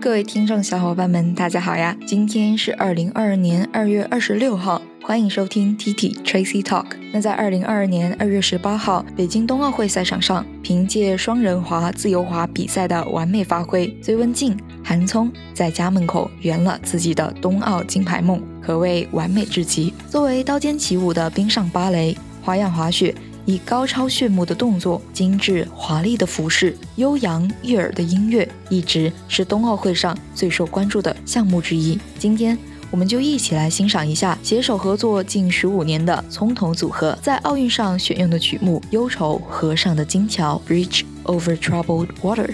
各位听众小伙伴们，大家好呀！今天是二零二二年二月二十六号，欢迎收听 T T Tracy Talk。那在二零二二年二月十八号，北京冬奥会赛场上，凭借双人滑、自由滑比赛的完美发挥，隋文静、韩聪在家门口圆了自己的冬奥金牌梦，可谓完美至极。作为刀尖起舞的冰上芭蕾、花样滑雪。以高超炫目的动作、精致华丽的服饰、悠扬悦耳的音乐，一直是冬奥会上最受关注的项目之一。今天，我们就一起来欣赏一下携手合作近十五年的葱头组合在奥运上选用的曲目《忧愁河上的金桥》（Bridge over Troubled Water）。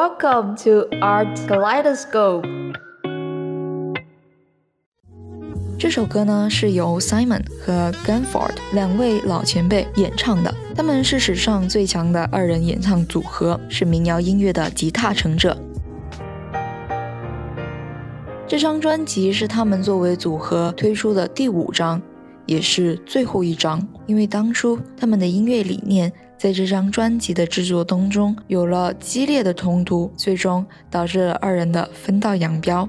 Welcome to Art Kaleidoscope。这首歌呢是由 Simon 和 g a n f o r d 两位老前辈演唱的，他们是史上最强的二人演唱组合，是民谣音乐的集大成者。这张专辑是他们作为组合推出的第五张，也是最后一张，因为当初他们的音乐理念。在这张专辑的制作当中，有了激烈的冲突，最终导致了二人的分道扬镳。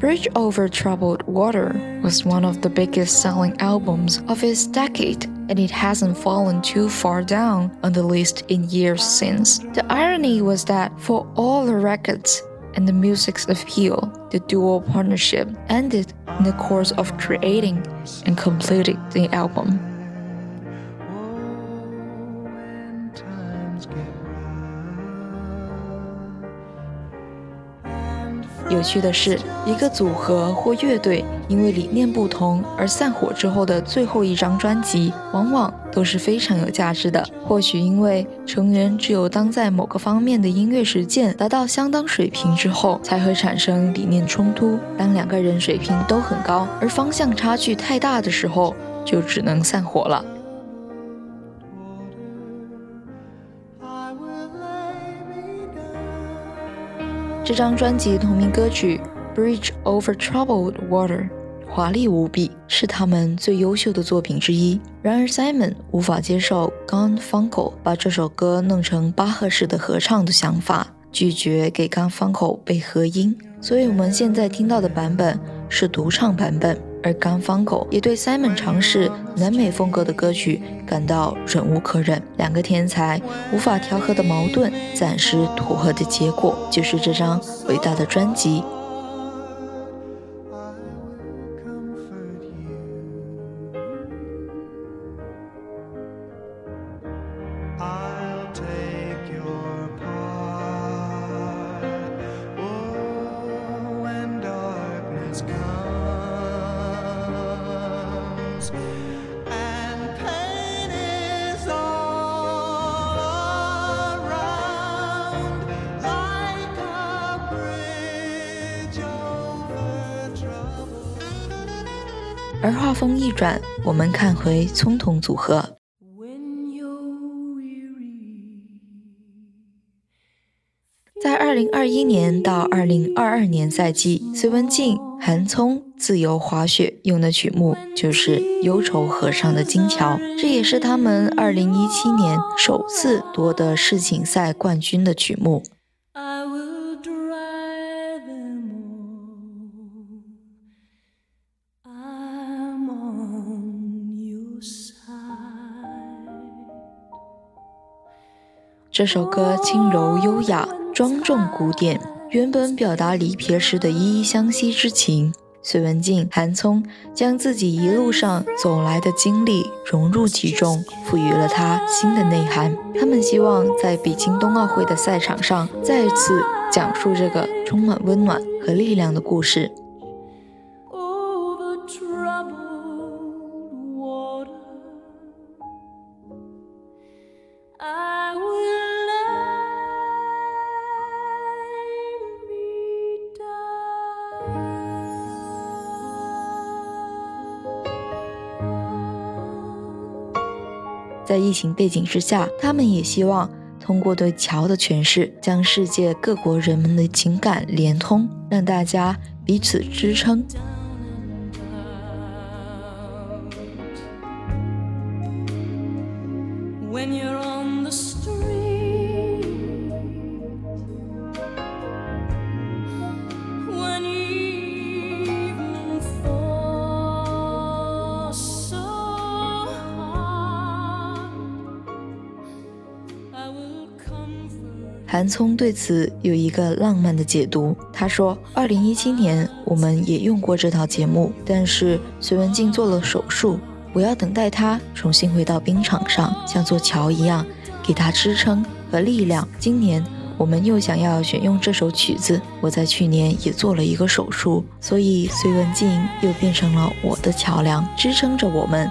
Bridge Over Troubled Water was one of the biggest selling albums of its decade, and it hasn't fallen too far down on the list in years since. The irony was that for all the records and the music's appeal, the duo partnership ended in the course of creating and completing the album. 有趣的是，一个组合或乐队因为理念不同而散伙之后的最后一张专辑，往往都是非常有价值的。或许因为成员只有当在某个方面的音乐实践达到相当水平之后，才会产生理念冲突。当两个人水平都很高，而方向差距太大的时候，就只能散伙了。这张专辑同名歌曲《Bridge Over Troubled Water》华丽无比，是他们最优秀的作品之一。然而，Simon 无法接受 Gunfunkel 把这首歌弄成巴赫式的合唱的想法，拒绝给 Gunfunkel 背合音，所以我们现在听到的版本是独唱版本。而 g u n f u n k e 也对 Simon 尝试南美风格的歌曲感到忍无可忍。两个天才无法调和的矛盾，暂时妥和的结果，就是这张伟大的专辑。而画风一转，我们看回葱头组合。在二零二一年到二零二二年赛季，隋文静、韩聪自由滑雪用的曲目就是《忧愁河上的金桥》，这也是他们二零一七年首次夺得世锦赛冠军的曲目。这首歌轻柔优雅、庄重古典，原本表达离别时的依依相惜之情。隋文静、韩聪将自己一路上走来的经历融入其中，赋予了它新的内涵。他们希望在北京冬奥会的赛场上，再次讲述这个充满温暖和力量的故事。在疫情背景之下，他们也希望通过对桥的诠释，将世界各国人们的情感连通，让大家彼此支撑。韩聪对此有一个浪漫的解读。他说：“二零一七年我们也用过这套节目，但是隋文静做了手术，我要等待他重新回到冰场上，像座桥一样，给他支撑和力量。今年我们又想要选用这首曲子，我在去年也做了一个手术，所以隋文静又变成了我的桥梁，支撑着我们，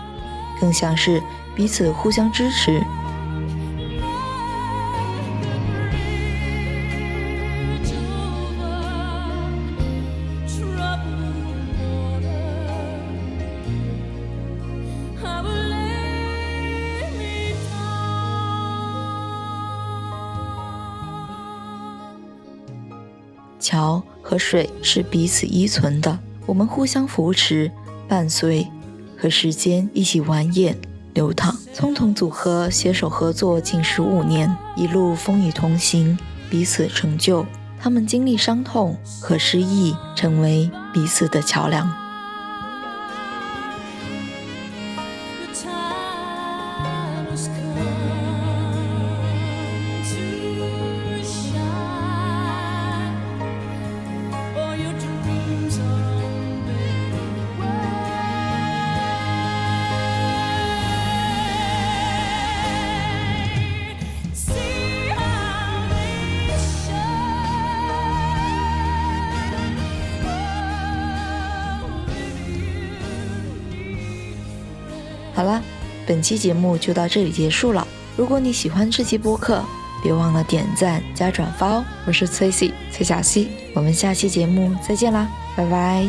更像是彼此互相支持。”桥和水是彼此依存的，我们互相扶持、伴随，和时间一起蜿蜒流淌。葱桶组合携手合作近十五年，一路风雨同行，彼此成就。他们经历伤痛和失意，成为彼此的桥梁。本期节目就到这里结束了。如果你喜欢这期播客，别忘了点赞加转发哦。我是崔西崔小溪，我们下期节目再见啦，拜拜。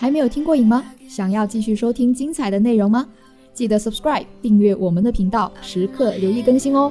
还没有听过瘾吗？想要继续收听精彩的内容吗？记得 subscribe 订阅我们的频道，时刻留意更新哦。